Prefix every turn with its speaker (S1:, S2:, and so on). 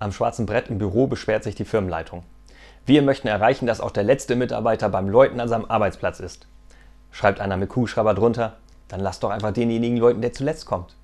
S1: Am schwarzen Brett im Büro beschwert sich die Firmenleitung. Wir möchten erreichen, dass auch der letzte Mitarbeiter beim Läuten an seinem Arbeitsplatz ist. Schreibt einer mit Kugelschreiber drunter, dann lasst doch einfach denjenigen Leuten, der zuletzt kommt.